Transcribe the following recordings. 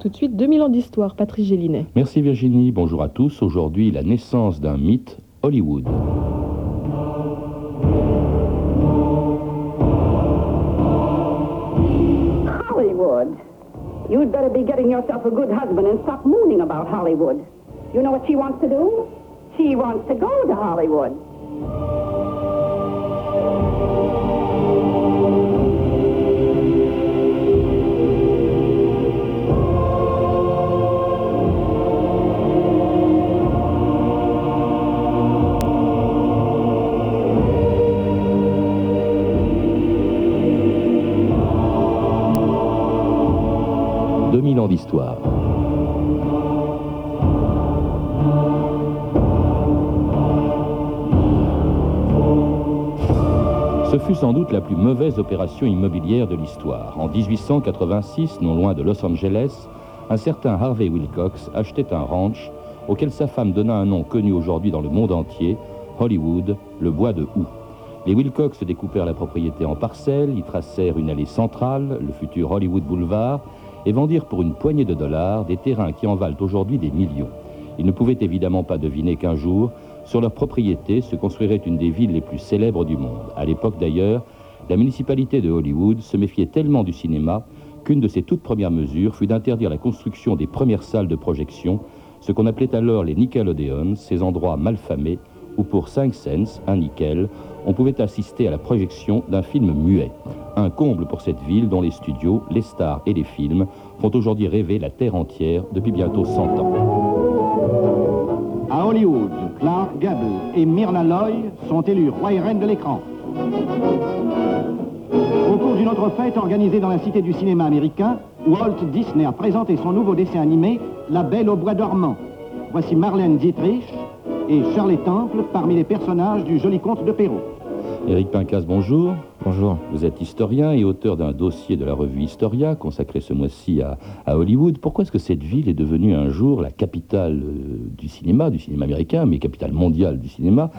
Tout de suite, 2000 ans d'histoire, Patrice Gélinet. Merci Virginie, bonjour à tous. Aujourd'hui, la naissance d'un mythe, Hollywood. Hollywood? You'd better be getting yourself a good husband and stop mooning about Hollywood. You know what she wants to do? She wants to go to Hollywood. Ce fut sans doute la plus mauvaise opération immobilière de l'histoire. En 1886, non loin de Los Angeles, un certain Harvey Wilcox achetait un ranch auquel sa femme donna un nom connu aujourd'hui dans le monde entier, Hollywood, le bois de Houx. Les Wilcox découpèrent la propriété en parcelles, y tracèrent une allée centrale, le futur Hollywood Boulevard, et vendirent pour une poignée de dollars des terrains qui en valent aujourd'hui des millions. Ils ne pouvaient évidemment pas deviner qu'un jour, sur leur propriété, se construirait une des villes les plus célèbres du monde. À l'époque d'ailleurs, la municipalité de Hollywood se méfiait tellement du cinéma qu'une de ses toutes premières mesures fut d'interdire la construction des premières salles de projection, ce qu'on appelait alors les Nickelodeons, ces endroits malfamés où pour 5 cents, un nickel, on pouvait assister à la projection d'un film muet. Un comble pour cette ville dont les studios, les stars et les films font aujourd'hui rêver la terre entière depuis bientôt 100 ans. À Hollywood, Clark Gable et Myrna Loy sont élus rois et reines de l'écran. Au cours d'une autre fête organisée dans la cité du cinéma américain, Walt Disney a présenté son nouveau dessin animé La Belle au bois dormant. Voici Marlène Dietrich, et Charlie Temple parmi les personnages du joli conte de Perrault. Éric Pincas, bonjour. Bonjour. Vous êtes historien et auteur d'un dossier de la revue Historia consacré ce mois-ci à, Hollywood. Pourquoi est-ce que cette ville est devenue un jour la capitale euh, du cinéma, du cinéma américain, mais capitale mondiale du cinéma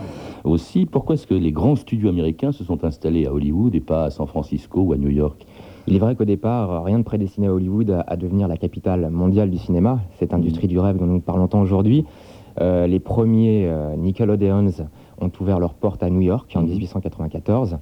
aussi? Pourquoi est-ce que les grands studios américains se sont installés à Hollywood et pas à San Francisco ou à New York? Il est vrai qu'au départ, rien ne prédestinait Hollywood à, devenir la capitale mondiale du cinéma, cette industrie du rêve dont nous parlons tant aujourd'hui. Euh, les premiers euh, Nickelodeons ont ouvert leurs portes à New York en 1894.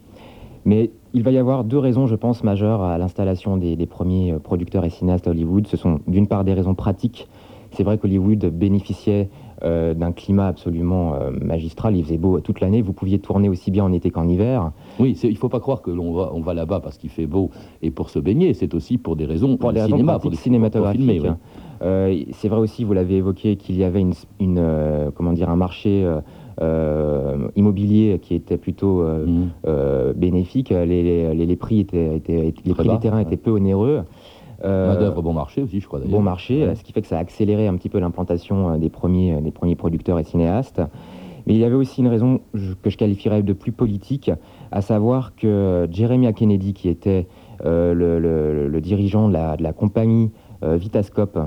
Mais il va y avoir deux raisons, je pense, majeures à l'installation des, premiers euh, producteurs et cinéastes à Hollywood. Ce sont d'une part des raisons pratiques. C'est vrai qu'Hollywood bénéficiait d'un climat absolument magistral. Il faisait beau toute l'année. Vous pouviez tourner aussi bien en été qu'en hiver. Oui, il ne faut pas croire que l'on va, on va là-bas parce qu'il fait beau et pour se baigner. C'est aussi pour des raisons pour des cinéma, pour des cinématographiques. Euh, c'est vrai aussi, vous l'avez évoqué, qu'il y avait une, euh, comment dire, un marché euh, immobilier qui était plutôt mhm. bénéfique. Les, prix, étaient, les prix des terrains étaient peu onéreux. Main d'œuvre bon marché aussi, je crois Bon marché, ce qui fait que ça a accéléré un petit peu l'implantation des premiers, des premiers producteurs et cinéastes. Mais il y avait aussi une raison que je qualifierais de plus politique, à savoir que Jeremiah Kennedy, qui était le, dirigeant de la, de la compagnie Vitascope,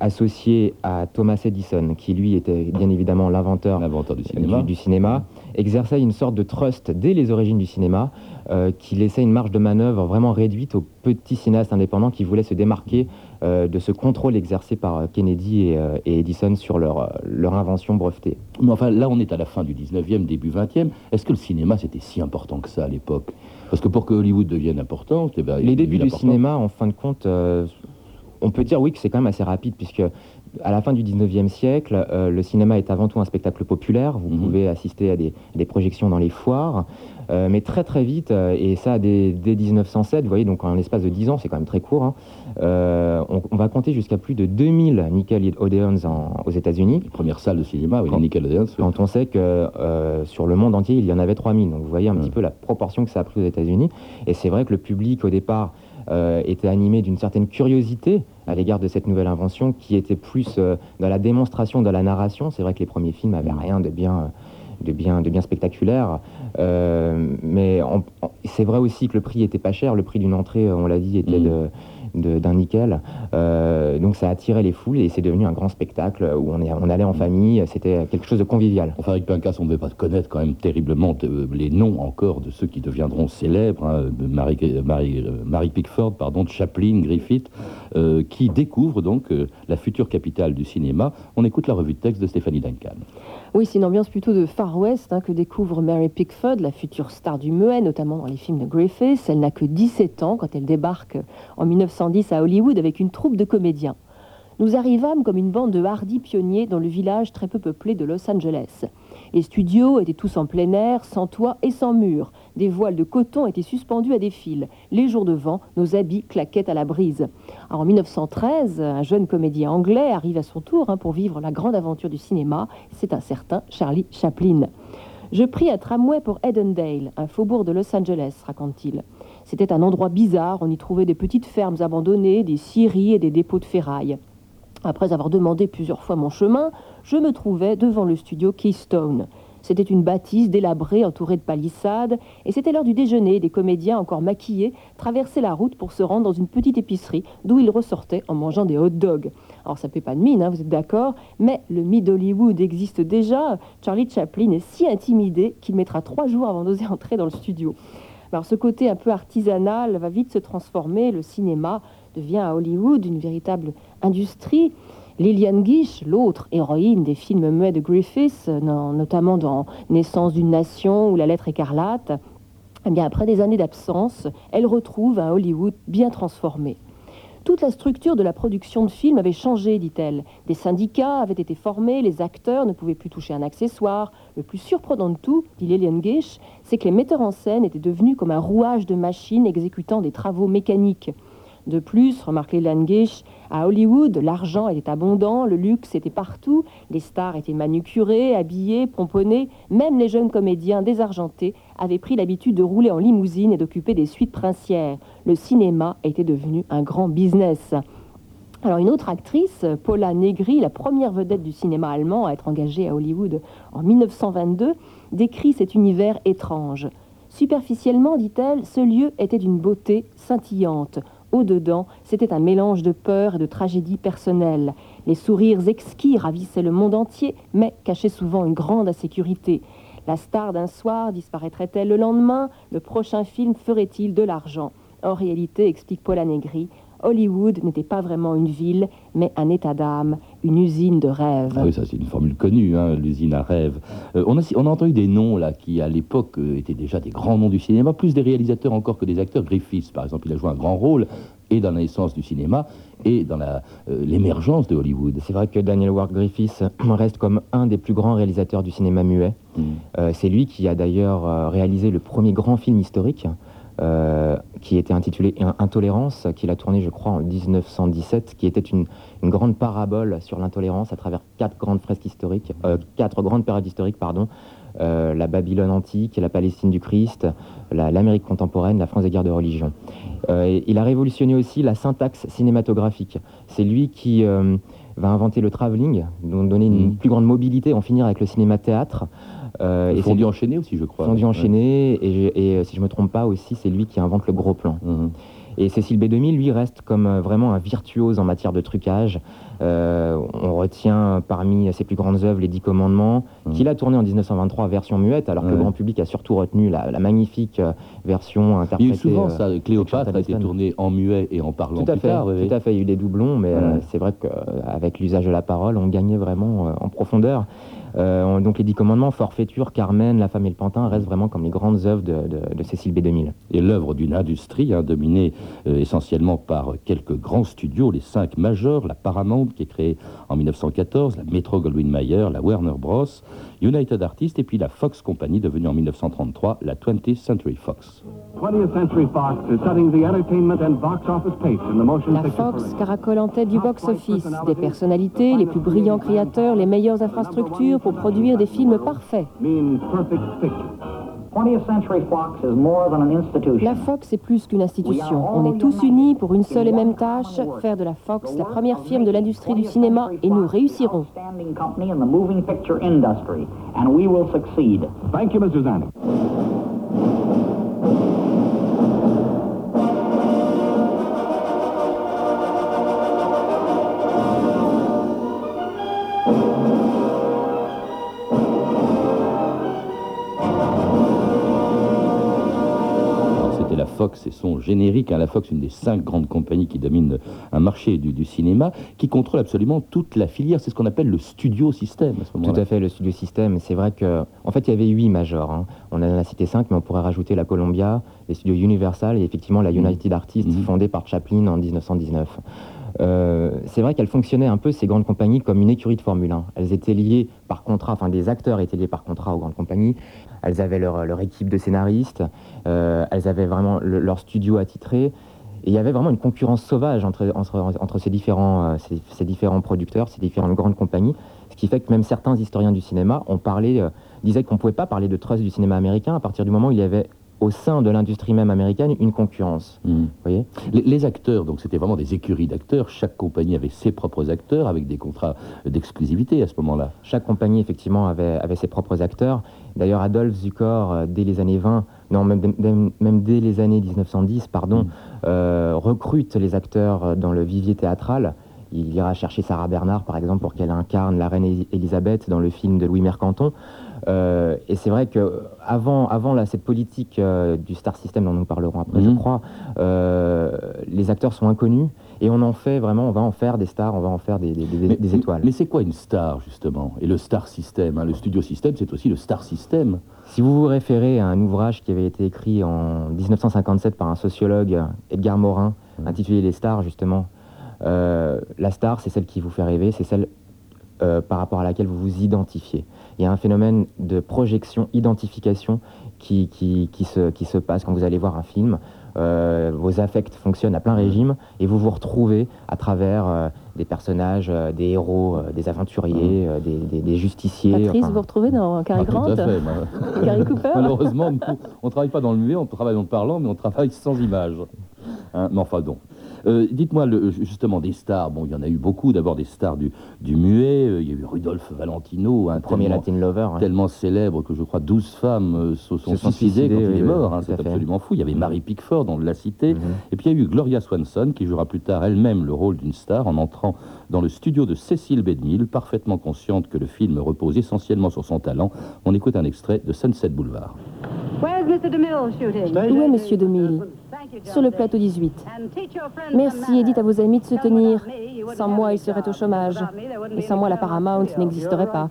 associé à Thomas Edison, qui lui était bien évidemment l'inventeur du cinéma. Du, cinéma, exerçait une sorte de trust dès les origines du cinéma, euh, qui laissait une marge de manœuvre vraiment réduite aux petits cinéastes indépendants qui voulaient se démarquer euh, de ce contrôle exercé par Kennedy et, euh, Edison sur leur, leur invention brevetée. Mais enfin, là, on est à la fin du 19e, début 20e. Est-ce que le cinéma, c'était si important que ça à l'époque? Parce que pour que Hollywood devienne important... Eh ben, les débuts du cinéma, en fin de compte on peut dire oui que c'est quand même assez rapide, puisque à la fin du 19e siècle, euh, le cinéma est avant tout un spectacle populaire. Vous mhm. pouvez assister à des, projections dans les foires. Euh, mais très très vite, euh, et ça dès, 1907, vous voyez, donc en l'espace de 10 ans, c'est quand même très court, hein, on, va compter jusqu'à plus de 2000 Nickelodeons aux États-Unis. Première salle de cinéma, oui, Nickelodeons. Quand on sait que sur le monde entier, il y en avait 3000. Donc vous voyez un petit peu la proportion que ça a pris aux États-Unis. Et c'est vrai que le public, au départ, euh, était animé d'une certaine curiosité à l'égard de cette nouvelle invention qui était plus euh, dans la démonstration de la narration. C'est vrai que les premiers films n'avaient rien de bien, de bien, de bien spectaculaire. Euh, mais c'est vrai aussi que le prix était pas cher. Le prix d'une entrée, on l'a dit, était mm. D'un nickel. Euh, donc ça a attiré les foules et c'est devenu un grand spectacle où on, est, on allait en famille, c'était quelque chose de convivial. Enfin, avec Pincas, on ne devait pas connaître quand même terriblement les noms encore de ceux qui deviendront célèbres. Hein. Marie, Pickford, pardon, Chaplin, Griffith, euh, qui découvrent donc euh, la future capitale du cinéma. On écoute la revue de texte de Stéphanie Duncan. Oui, c'est une ambiance plutôt de Far West hein, que découvre Mary Pickford, la future star du muet, notamment dans les films de Griffith. Elle n'a que 17 ans quand elle débarque en 1910 à Hollywood avec une troupe de comédiens. Nous arrivâmes comme une bande de hardis pionniers dans le village très peu peuplé de Los Angeles. Les studios étaient tous en plein air, sans toit et sans mur. Des voiles de coton étaient suspendus à des fils. Les jours de vent, nos habits claquaient à la brise. en 1913, un jeune comédien anglais arrive à son tour hein, pour vivre la grande aventure du cinéma. C'est un certain Charlie Chaplin. Je pris un tramway pour Edendale, un faubourg de Los Angeles, raconte-t-il. C'était un endroit bizarre, on y trouvait des petites fermes abandonnées, des scieries et des dépôts de ferraille. Après avoir demandé plusieurs fois mon chemin, je me trouvais devant le studio Keystone. C'était une bâtisse délabrée entourée de palissades, et c'était l'heure du déjeuner. Des comédiens encore maquillés traversaient la route pour se rendre dans une petite épicerie d'où ils ressortaient en mangeant des hot dogs. Alors ça ne fait pas de mine, hein, vous êtes d'accord, mais le Mid Hollywood existe déjà. Charlie Chaplin est si intimidé qu'il mettra trois jours avant d'oser entrer dans le studio. Alors ce côté un peu artisanal va vite se transformer. Le cinéma devient à Hollywood une véritable industrie. Lillian Gish, l'autre héroïne des films muets de Griffiths, notamment dans Naissance d'une nation ou La lettre écarlate, eh bien après des années d'absence, elle retrouve un Hollywood bien transformé. Toute la structure de la production de films avait changé, dit-elle. Des syndicats avaient été formés, les acteurs ne pouvaient plus toucher un accessoire. Le plus surprenant de tout, dit Lillian Gish, c'est que les metteurs en scène étaient devenus comme un rouage de machines exécutant des travaux mécaniques. De plus, remarque Leland Gish, à Hollywood, l'argent était abondant, le luxe était partout, les stars étaient manucurées, habillées, pomponnées, même les jeunes comédiens désargentés avaient pris l'habitude de rouler en limousine et d'occuper des suites princières. Le cinéma était devenu un grand business. Alors une autre actrice, Paula Negri, la première vedette du cinéma allemand à être engagée à Hollywood en 1922, décrit cet univers étrange. Superficiellement, dit-elle, ce lieu était d'une beauté scintillante. Au-dedans, c'était un mélange de peur et de tragédie personnelle. Les sourires exquis ravissaient le monde entier, mais cachaient souvent une grande insécurité. La star d'un soir disparaîtrait-elle le lendemain? Le prochain film ferait-il de l'argent? En réalité, explique Paula Negri, Hollywood n'était pas vraiment une ville, mais un état d'âme, une usine de rêve. Ah oui, ça c'est une formule connue, hein, l'usine à rêve. Euh, on, a, on a entendu des noms là qui, à l'époque, euh, étaient déjà des grands noms du cinéma, plus des réalisateurs encore que des acteurs. Griffiths, par exemple, il a joué un grand rôle et dans la naissance du cinéma et dans euh, l'émergence de Hollywood. C'est vrai que Daniel Ward Griffiths reste comme un des plus grands réalisateurs du cinéma muet. Mm. c'est lui qui a d'ailleurs réalisé le premier grand film historique. Euh, qui était intitulé Intolérance, qu'il a tourné, je crois, en 1917, qui était une, grande parabole sur l'intolérance à travers quatre grandes fresques historiques, euh, quatre grandes périodes historiques, pardon, euh, la Babylone antique, la Palestine du Christ, l'Amérique contemporaine, la France des guerres de religion. il a révolutionné aussi la syntaxe cinématographique. C'est lui qui va inventer le travelling, donner une mmh. plus grande mobilité, en finir avec le cinéma-théâtre. Euh, et fondu enchaîné aussi, je crois. Fondu enchaîné, et, et, si je ne me trompe pas aussi, c'est lui qui invente le gros plan. Mhm. Et Cécile B2000, lui, reste comme euh, vraiment un virtuose en matière de trucage. Euh, on retient parmi ses plus grandes œuvres les Dix Commandements, mhm. qu'il a tourné en 1923 version muette, alors que le grand public a surtout retenu la, magnifique version interprétée. Il y a eu souvent ça, Cléopâtre a été tourné en muet et en parlant tout à fait, Tout à fait, il y a eu des doublons, mais c'est vrai qu'avec l'usage de la parole, on gagnait vraiment en profondeur. Euh, donc les Dix Commandements, Forfaiture, Carmen, La Femme et le Pantin restent vraiment comme les grandes œuvres de, Cécile B2000. Et l'œuvre d'une industrie hein, dominée euh, essentiellement par quelques grands studios, les cinq majeurs, la Paramount qui est créée en 1914, la Metro Goldwyn Mayer, la Warner Bros, United Artists et puis la Fox Company devenue en 1933 la 20th Century Fox. La Fox caracole en tête du box-office, des personnalités, les plus brillants créateurs, les meilleures infrastructures pour produire des films parfaits. La Fox est plus qu'une institution. On est tous unis pour une seule et même tâche, faire de la Fox la première firme de l'industrie du cinéma et nous réussirons. Thank you, Fox et son générique. Hein, la Fox, une des cinq grandes compagnies qui dominent un marché du, cinéma, qui contrôle absolument toute la filière. C'est ce qu'on appelle le studio système à ce moment-là. Tout à fait, le studio système. C'est vrai que, en fait, il y avait huit majors. Hein. On en a cité cinq, mais on pourrait rajouter la Columbia, les studios Universal et effectivement la mmh. United Artists, mmh. fondée par Chaplin en 1919. Euh, c'est vrai qu'elles fonctionnaient un peu, ces grandes compagnies, comme une écurie de Formule 1. Elles étaient liées par contrat, enfin des acteurs étaient liés par contrat aux grandes compagnies. Elles avaient leur, équipe de scénaristes, euh, elles avaient vraiment leur studio attitré. Et il y avait vraiment une concurrence sauvage entre, entre, ces, différents, euh, ces, différents producteurs, ces différentes grandes compagnies, ce qui fait que même certains historiens du cinéma disaient qu'on ne pouvait pas parler de trust du cinéma américain à partir du moment où il y avait au sein de l'industrie même américaine une concurrence. Hmm. Voyez? Les, acteurs, donc c'était vraiment des écuries d'acteurs. Chaque compagnie avait ses propres acteurs avec des contrats d'exclusivité à ce moment-là. Chaque compagnie, effectivement, avait, avait ses propres acteurs. D'ailleurs, Adolphe Zukor, euh, dès les années 20, non, même, même, dès les années 1910, pardon, hmm. euh, recrute les acteurs euh, dans le vivier théâtral. Il ira chercher Sarah Bernard, par exemple, pour qu'elle incarne la reine Elisabeth dans le film de Louis Mercanton. Euh, et c'est vrai que avant, avant là, cette politique euh, du star system dont nous parlerons après, je mhm. crois, euh, les acteurs sont inconnus et on en fait vraiment, on va en faire des stars, on va en faire des, des, étoiles. Mais c'est quoi une star justement? Et le star system, hein, le studio system, c'est aussi le star system. Si vous vous référez à un ouvrage qui avait été écrit en 1957 par un sociologue, Edgar Morin, intitulé Les stars justement, la star, c'est celle qui vous fait rêver, c'est celle par rapport à laquelle vous vous identifiez il y a un phénomène de projection, identification qui, qui, qui, se, qui se passe quand vous allez voir un film. Euh, vos affects fonctionnent à plein régime et vous vous retrouvez à travers euh, des personnages, euh, des héros, des aventuriers, des, des, justiciers. Patrice, vous vous retrouvez dans Cary ah, Grant Tout à fait. Cary Cooper Malheureusement, on ne travaille pas dans le muet, on travaille en parlant, mais on travaille sans image. Hein, mais enfin, donc. Euh, dites-moi justement des stars. Bon, il y en a eu beaucoup. D'abord des stars du, muet. Euh, il y a eu Rudolph Valentino, un premier Latin lover, tellement célèbre que je crois 12 femmes euh, se sont suicidées quand il est mort. Hein, c'est absolument fou. Il y avait Mary Pickford, on l'a cité. Mhm. Et puis il y a eu Gloria Swanson qui jouera plus tard elle-même le rôle d'une star en entrant dans le studio de Cécile B. parfaitement consciente que le film repose essentiellement sur son talent. On écoute un extrait de Sunset Boulevard. Où est Monsieur DeMille? Sur le plateau 18. Merci et dites à vos amis de se tenir. Sans moi, ils seraient au chômage. Et sans moi, la Paramount n'existerait pas.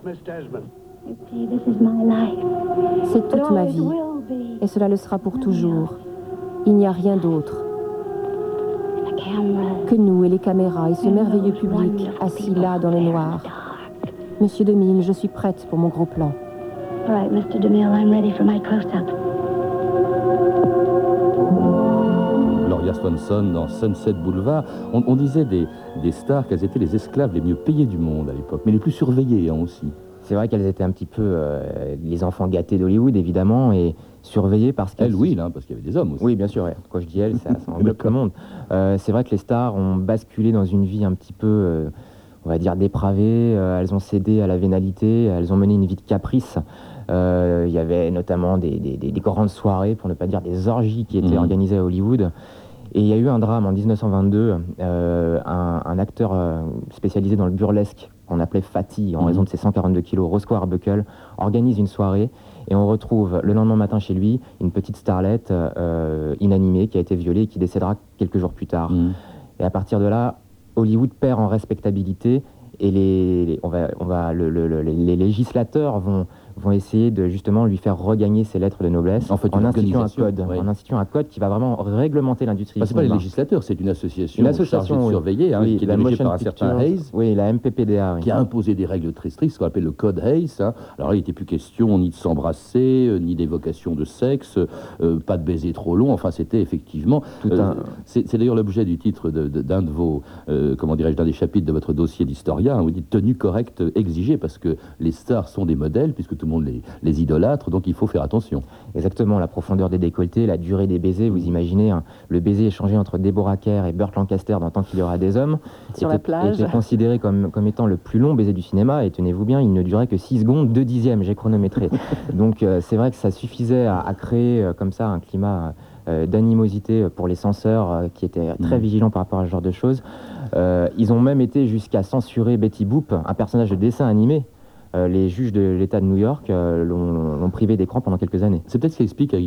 C'est toute ma vie. Et cela le sera pour toujours. Il n'y a rien d'autre que nous et les caméras et ce merveilleux public assis là dans le noir. Monsieur DeMille, je suis prête pour mon gros plan. Mr. DeMille, I'm ready for my close-up. Swanson dans Sunset Boulevard. On, disait des, stars qu'elles étaient les esclaves les mieux payés du monde à l'époque, mais les plus surveillés hein, aussi. C'est vrai qu'elles étaient un petit peu euh, les enfants gâtés d'Hollywood, évidemment, et surveillées parce qu'elles... Elles, oui, là, parce qu'il y avait des hommes aussi. Oui, bien sûr. Quand je dis elles, ça, ça englobe le monde. Euh, c'est vrai que les stars ont basculé dans une vie un petit peu, euh, on va dire, dépravée. elles ont cédé à la vénalité, elles ont mené une vie de caprice. Il y avait notamment des, grandes soirées, pour ne pas dire des orgies, qui étaient mmh. organisées à Hollywood. Et il y a eu un drame en 1922, euh, un, acteur euh, spécialisé dans le burlesque, qu'on appelait Fatih, en mhm. raison de ses 142 kilos, Roscoe Arbuckle, organise une soirée et on retrouve le lendemain matin chez lui une petite starlette euh, inanimée qui a été violée et qui décédera quelques jours plus tard. Mhm. Et à partir de là, Hollywood perd en respectabilité et les, on va, on va, les législateurs vont vont essayer de justement lui faire regagner ses lettres de noblesse en, fait, en instituant un code, en instituant un code qui va vraiment réglementer l'industrie. Bah, c'est pas les législateurs, c'est une association, une association de surveiller, hein, qui est dirigée par un certain Hayes, oui, la MPPDA, qui a imposé des règles très strictes, ce qu'on appelle le code Hayes. Hein. Alors il n'était plus question ni de s'embrasser, euh, ni d'évocation de sexe, euh, pas de baiser trop long. Enfin, c'était effectivement. Euh, c'est d'ailleurs l'objet du titre d'un de, vos, comment dirais-je, d'un des chapitres de votre dossier d'historien. Vous dites tenue correcte exigée parce que les stars sont des modèles, puisque tout le monde les, les idolâtre, donc il faut faire attention. Exactement, la profondeur des décolletés, la durée des baisers, vous imaginez, hein, le baiser échangé entre Deborah Kerr et Burt Lancaster dans Tant qu'il y aura des hommes, sur la plage, était considéré comme, comme étant le plus long baiser du cinéma, et tenez-vous bien, il ne durait que 6 secondes, 2 dixièmes, j'ai chronométré. donc euh, c'est vrai que ça suffisait à, créer euh, comme ça un climat euh, d'animosité pour les censeurs qui étaient très mm. vigilants par rapport à ce genre de choses. ils ont même été jusqu'à censurer Betty Boop, un personnage de dessin animé, les juges de l'État de New York l'ont privé d'écran pendant quelques années. C'est peut-être ce qui explique à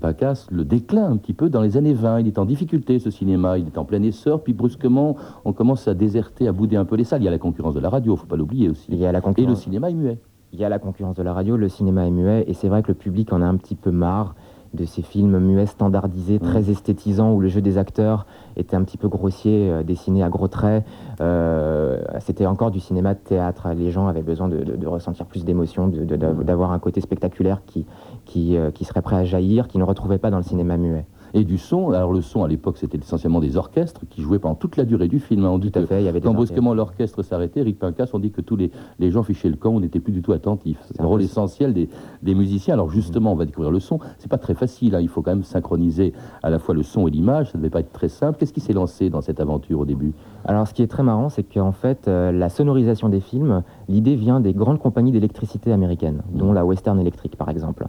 Pacas le déclin un petit peu dans les années 20. Il est en difficulté ce cinéma, il est en plein essor, puis brusquement on commence à déserter, à bouder un peu les salles. Il y a la concurrence de la radio, faut pas l'oublier aussi. Il y a la Et le cinéma est muet. Il y a la concurrence de la radio, le cinéma est muet, et c'est vrai que le public en a un petit peu marre de ces films muets standardisés, très mm. esthétisants, où le jeu des acteurs était un petit peu grossier, euh, dessiné à gros traits. Euh, c'était encore du cinéma de théâtre. Les gens avaient besoin de, ressentir plus d'émotion, d'avoir un côté spectaculaire qui, qui, euh, qui serait prêt à jaillir, qui ne retrouvait pas dans le cinéma muet et du son. Alors le son à l'époque c'était essentiellement des orchestres qui jouaient pendant toute la durée du film. Hein. On dit tout à fait, il y avait quand brusquement l'orchestre s'arrêtait, Eric Pincas, on dit que tous les, les gens fichaient le camp, on n'était plus du tout attentifs. C'est le rôle essentiel des, des, musiciens. Alors justement, on va découvrir le son. C'est pas très facile, hein. il faut quand même synchroniser à la fois le son et l'image. Ça ne devait pas être très simple. Qu'est-ce qui s'est lancé dans cette aventure au début? Alors ce qui est très marrant, c'est qu'en fait, euh, la sonorisation des films, l'idée vient des grandes compagnies d'électricité américaines, dont la Western Electric par exemple.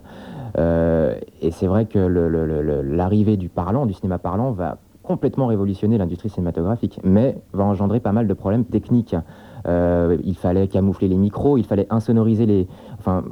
Euh, et c'est vrai que l'arrivée du parlant, du cinéma parlant, va complètement révolutionner l'industrie cinématographique, mais va engendrer pas mal de problèmes techniques. Euh, il fallait camoufler les micros, il fallait insonoriser les, enfin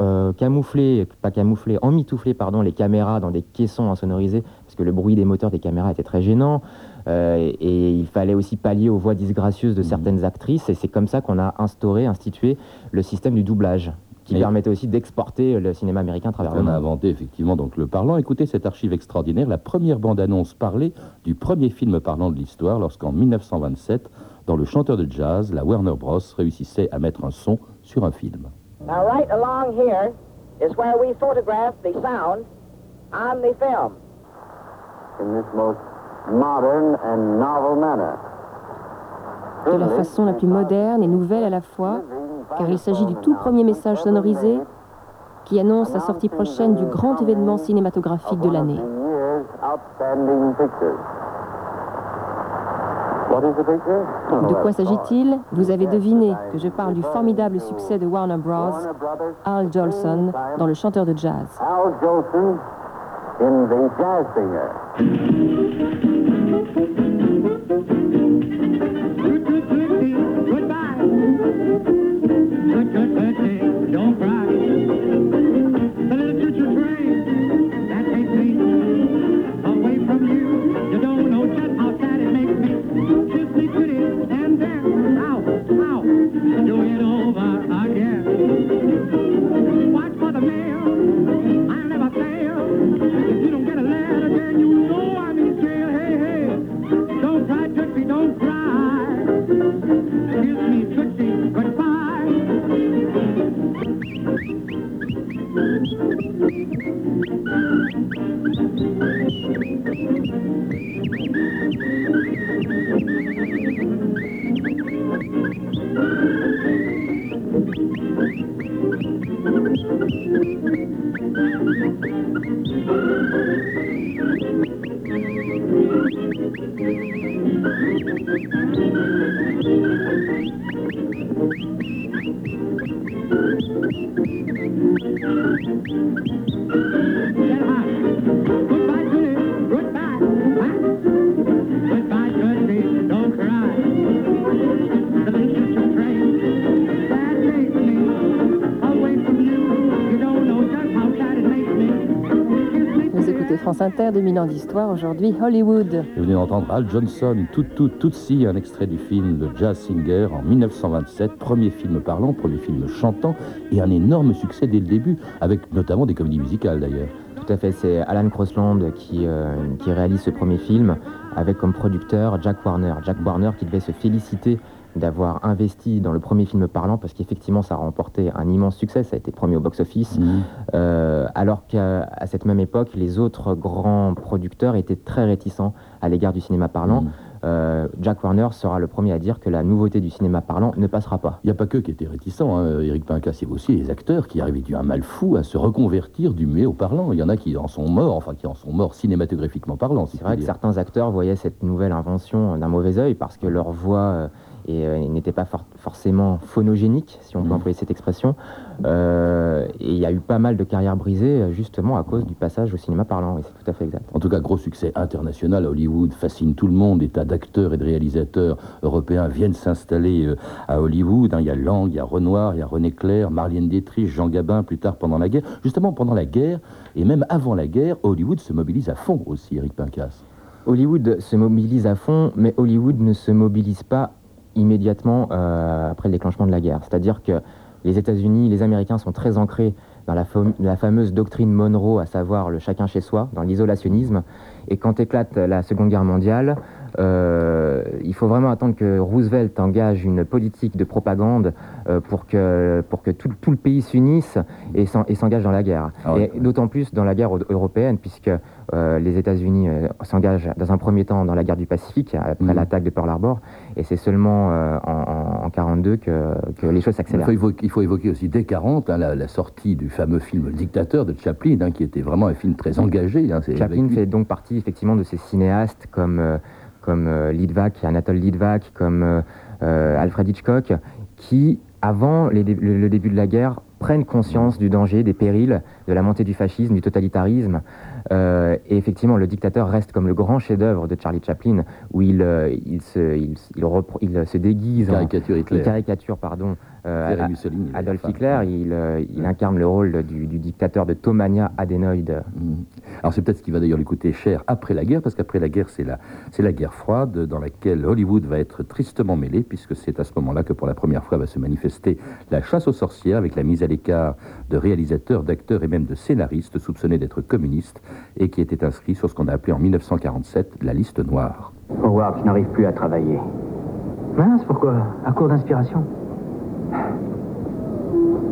euh, camoufler, pas camoufler, emmitoufler les caméras dans des caissons insonorisés parce que le bruit des moteurs des caméras était très gênant. Et il fallait aussi pallier aux voix disgracieuses de mmh. certaines actrices et c'est comme ça qu'on a instauré, institué le système du doublage qui permettait aussi d'exporter le cinéma américain à travers le monde. On a inventé effectivement donc le parlant. Écoutez cette archive extraordinaire, la première bande-annonce parlée du premier film parlant de l'histoire, lorsqu'en 1927, dans Le Chanteur de jazz, la Warner Bros. réussissait à mettre un son sur un film. Now right along here is where we photograph the sound on the film. In this most modern and novel manner. De la façon la plus moderne et nouvelle à la fois, car il s'agit du tout premier message sonorisé qui annonce la sortie prochaine du grand événement cinématographique de l'année. De quoi s'agit-il? Vous avez deviné que je parle du formidable succès de Warner Bros. Al Jolson dans Le chanteur de jazz. Al Jolson in the jazz singer. Música France Inter, dominant d'histoire, aujourd'hui Hollywood. Vous venez d'entendre Al Johnson, tout, tout, tout si, un extrait du film de Jazz Singer en 1927, premier film parlant, premier film chantant, et un énorme succès dès le début, avec notamment des comédies musicales d'ailleurs. Tout à fait, c'est Alan Crossland qui, euh, qui réalise ce premier film, avec comme producteur Jack Warner. Jack Warner qui devait se féliciter d'avoir investi dans le premier film parlant, parce qu'effectivement, ça a remporté un immense succès, ça a été premier au box-office, mhm. euh, alors qu'à cette même époque, les autres grands producteurs étaient très réticents à l'égard du cinéma parlant. Mhm. Euh, Jack Warner sera le premier à dire que la nouveauté du cinéma parlant ne passera pas. Il n'y a pas que qui étaient réticents, hein. Eric Pincas, il y aussi les acteurs qui arrivaient du un mal fou à se reconvertir du muet au parlant. Il y en a qui en sont morts, enfin qui en sont morts cinématographiquement parlant. C'est vrai que certains acteurs voyaient cette nouvelle invention d'un mauvais oeil parce que leur voix... Euh, et il n'était pas forcément phonogénique, si on peut mmh. employer cette expression. et il y a eu pas mal de carrières brisées, justement, à cause du passage au cinéma parlant, oui, c'est tout à fait exact. En tout cas, gros succès international à Hollywood, fascine tout le monde, des tas d'acteurs et de réalisateurs européens viennent s'installer à Hollywood. Hein. Il y a Lang, il y a Renoir, il y a René Clair, Marlène Dietrich, Jean Gabin, plus tard pendant la guerre. Justement, pendant la guerre, et même avant la guerre, Hollywood se mobilise à fond aussi, Eric Pincas. Hollywood se mobilise à fond, mais Hollywood ne se mobilise pas immédiatement euh, après le déclenchement de la guerre. C'est-à-dire que les États-Unis, les Américains sont très ancrés dans la, la, fameuse doctrine Monroe, à savoir le chacun chez soi, dans l'isolationnisme. Et quand éclate la Seconde Guerre mondiale, euh, il faut vraiment attendre que Roosevelt engage une politique de propagande euh, pour que, pour que tout, tout le pays s'unisse et s'engage dans la guerre. Ah et d'autant plus dans la guerre européenne, puisque euh, les États-Unis s'engagent dans un premier temps dans la guerre du Pacifique, après mm. l'attaque de Pearl Harbor, et c'est seulement en 1942 que, que, les choses s'accélèrent. Il, il, faut évoquer aussi dès 40 hein, la, sortie du fameux film Le Dictateur de Chaplin, hein, qui était vraiment un film très engagé. Hein, Chaplin fait donc partie effectivement de ces cinéastes comme comme euh, Anatole Litvak, comme euh, euh, Alfred Hitchcock, qui, avant le, début de la guerre, prennent conscience du danger, des périls, de la montée du fascisme, du totalitarisme. Et effectivement, le dictateur reste comme le grand chef-d'œuvre de Charlie Chaplin, où il, il, se, il, il, se déguise caricature Hitler. caricature pardon, euh, Adolf Hitler, il, euh, incarne le rôle du, dictateur de Thomania adénoïde. Mm. Alors c'est peut-être ce qui va d'ailleurs lui coûter cher après la guerre, parce qu'après la guerre, c'est la, c'est la guerre froide dans laquelle Hollywood va être tristement mêlé, puisque c'est à ce moment-là que pour la première fois va se manifester la chasse aux sorcières avec la mise à l'écart de réalisateurs, d'acteurs et même de scénaristes soupçonnés d'être communistes et qui étaient inscrits sur ce qu'on a appelé en 1947 la liste noire. Howard, je n'arrive plus à travailler. Mince, pourquoi? À court d'inspiration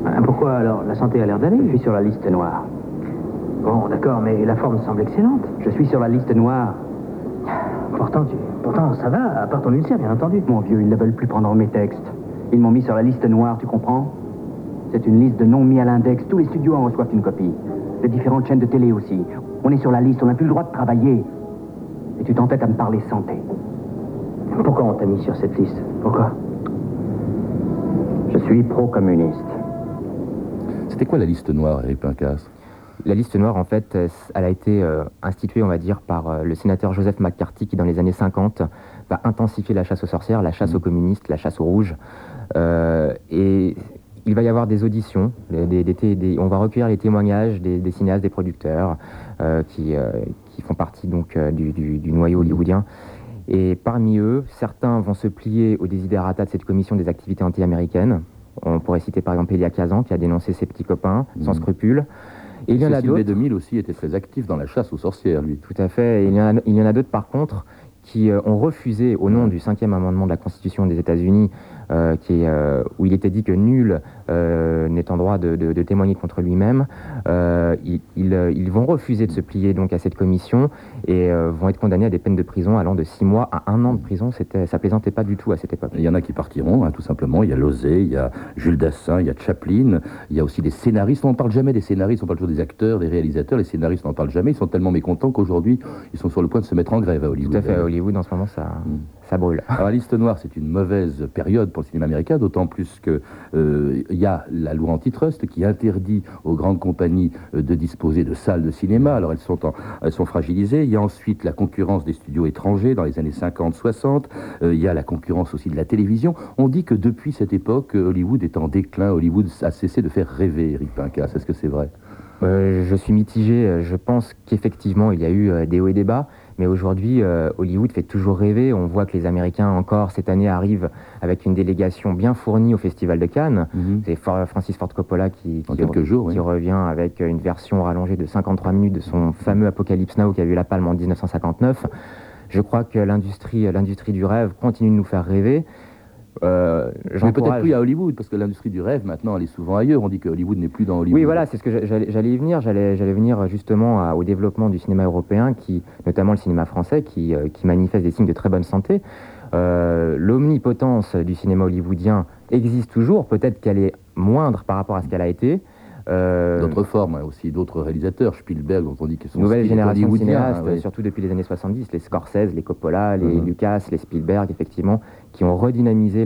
ah, pourquoi alors? La santé a l'air d'aller Je suis sur la liste noire. Bon, d'accord, mais la forme semble excellente. Je suis sur la liste noire. Pourtant, tu... Pourtant, ça va, à part ton ulcère, bien entendu. Mon vieux, ils ne veulent plus prendre mes textes. Ils m'ont mis sur la liste noire, tu comprends? C'est une liste de noms mis à l'index. Tous les studios en reçoivent une copie. Les différentes chaînes de télé aussi. On est sur la liste, on n'a plus le droit de travailler. Et tu t'entêtes à me parler santé. Pourquoi on t'a mis sur cette liste Pourquoi je suis pro-communiste. C'était quoi la liste noire, Eric Pincas la liste noire, en fait, elle a été euh, instituée, on va dire, par euh, le sénateur Joseph McCarthy, qui, dans les années 50, va intensifier la chasse aux sorcières, la chasse mmh. aux communistes, la chasse aux rouges. Euh, et il va y avoir des auditions, des, on va recueillir les témoignages des, cinéastes, des producteurs, qui, qui, font partie donc du, du, noyau hollywoodien. Et parmi eux, certains vont se plier au désiderata de cette commission des activités anti-américaines. On pourrait citer par exemple Elia Kazan qui a dénoncé ses petits copains sans mmh. scrupules. Et il y en a d'autres. 2000 aussi était très actif dans la chasse aux sorcières, lui. Tout à fait. Et il y en a, il y en a d'autres par contre qui euh, ont refusé, au nom du cinquième amendement de la Constitution des États-Unis, euh, qui, euh, où il était dit que nul euh, n'est en droit de, témoigner contre lui-même, ils, ils, vont refuser de se plier donc à cette commission et vont être condamnés à des peines de prison allant de 6 mois à 1 an de prison. Ça plaisantait pas du tout à cette époque. Il y en a qui partiront, hein, tout simplement. Il y a Lozé, il y a Jules Dassin, il y a Chaplin, il y a aussi des scénaristes. On ne parle jamais des scénaristes, on parle toujours des acteurs, des réalisateurs. Les scénaristes, on n'en parle jamais. Ils sont tellement mécontents qu'aujourd'hui, ils sont sur le point de se mettre en grève à Hollywood. Tout à fait, à Hollywood, en ce moment, ça, mm. Ça brûle. Alors, la liste noire, c'est une mauvaise période pour le cinéma américain, d'autant plus qu'il euh, y a la loi antitrust qui interdit aux grandes compagnies euh, de disposer de salles de cinéma. Alors elles sont, elles sont fragilisées. Il y a ensuite la concurrence des studios étrangers dans les années 50-60. Euh, il y a la concurrence aussi de la télévision. On dit que depuis cette époque, Hollywood est en déclin. Hollywood a cessé de faire rêver Eric Pincas. Est-ce que c'est vrai? Je suis mitigé. Je pense qu'effectivement, il y a eu des hauts et des bas. Mais aujourd'hui, euh, Hollywood fait toujours rêver. On voit que les Américains, encore cette année, arrivent avec une délégation bien fournie au Festival de Cannes. Mhm. C'est Francis Ford Coppola qui, qui, jours, qui revient avec une version rallongée de 53 minutes de son fameux Apocalypse Now qui a eu la palme en 1959. Je crois que l'industrie, l'industrie du rêve continue de nous faire rêver. Euh, Mais peut-être plus à Hollywood, parce que l'industrie du rêve, maintenant, elle est souvent ailleurs. On dit que Hollywood n'est plus dans Hollywood. Oui, voilà, c'est ce que j'allais y venir. J'allais venir justement au développement du cinéma européen, qui, notamment le cinéma français, qui, euh, qui manifeste des signes de très bonne santé. Euh, l'omnipotence du cinéma hollywoodien existe toujours. Peut-être qu'elle est moindre par rapport à ce qu'elle a été. Euh, d'autres formes, hein, aussi d'autres réalisateurs, Spielberg, dont on dit qu'ils sont Nouvelle génération de cinéastes, hein, surtout depuis les années 70, les Scorsese, les Coppola, les mm-hmm. Lucas, les Spielberg, effectivement, qui ont redynamisé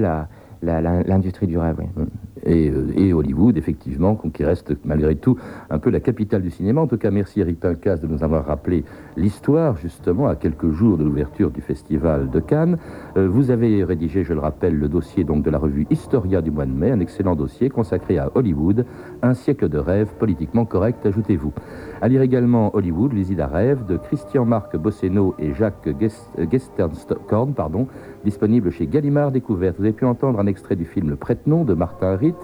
l'industrie du rêve. Euh, et, Hollywood, effectivement, qui reste malgré tout un peu la capitale du cinéma. En tout cas, merci Eric Pincas de nous avoir rappelé l'histoire, justement, à quelques jours de l'ouverture du Festival de Cannes. Euh, vous avez rédigé, je le rappelle, le dossier donc, de la revue Historia du mois de mai, un excellent dossier consacré à Hollywood, un siècle de rêve politiquement correct, ajoutez-vous. À lire également Hollywood, l'usine à rêve de Christian-Marc Bosseno et Jacques Gesternkorn, disponible chez Gallimard Découverte. Vous avez pu entendre un extrait du film Le Prête-Nom de Martin Ritt,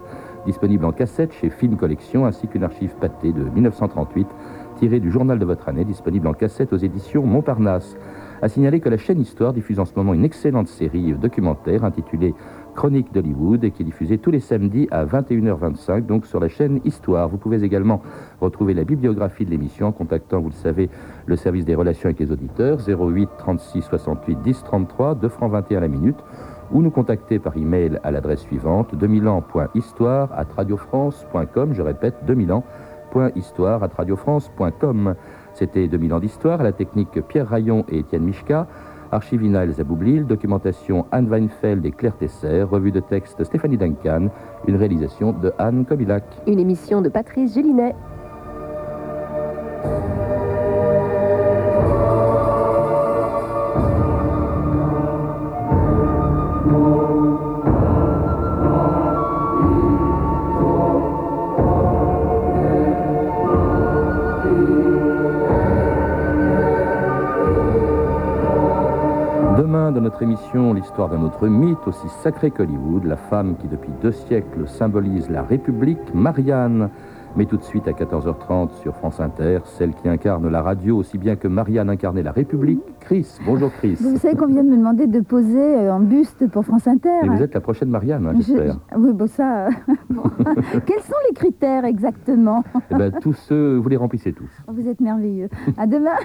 disponible en cassette chez Film Collection, ainsi qu'une archive pâtée de 1938, tirée du journal de votre année, disponible en cassette aux éditions Montparnasse. À signaler que la chaîne Histoire diffuse en ce moment une excellente série documentaire intitulée Chronique d'Hollywood qui est diffusée tous les samedis à 21h25, donc sur la chaîne Histoire. Vous pouvez également retrouver la bibliographie de l'émission en contactant, vous le savez, le service des relations avec les auditeurs 08 36 68 10 33, 2 francs 21 la minute ou nous contacter par email à l'adresse suivante 2000ans.histoire à radiofrance.com. Je répète, 2000ans.histoire à radiofrance.com. C'était 2000 ans d'histoire, la technique Pierre Rayon et Étienne Michka, archivina Elsa Boublil, documentation Anne Weinfeld et Claire Tesser, revue de texte Stéphanie Duncan, une réalisation de Anne Kobilac. Une émission de Patrice Gélinet. Émission l'histoire d'un autre mythe aussi sacré qu'Hollywood, la femme qui depuis deux siècles symbolise la République, Marianne. Mais tout de suite à 14h30 sur France Inter, celle qui incarne la radio aussi bien que Marianne incarnait la République, Chris. Bonjour Chris. Vous savez qu'on vient de me demander de poser euh, un buste pour France Inter. Et vous êtes la prochaine Marianne, hein, j'espère. Oui, bon ça... Euh, Quels sont les critères exactement? Eh ben, Tous ceux, vous les remplissez tous. Vous êtes merveilleux. À demain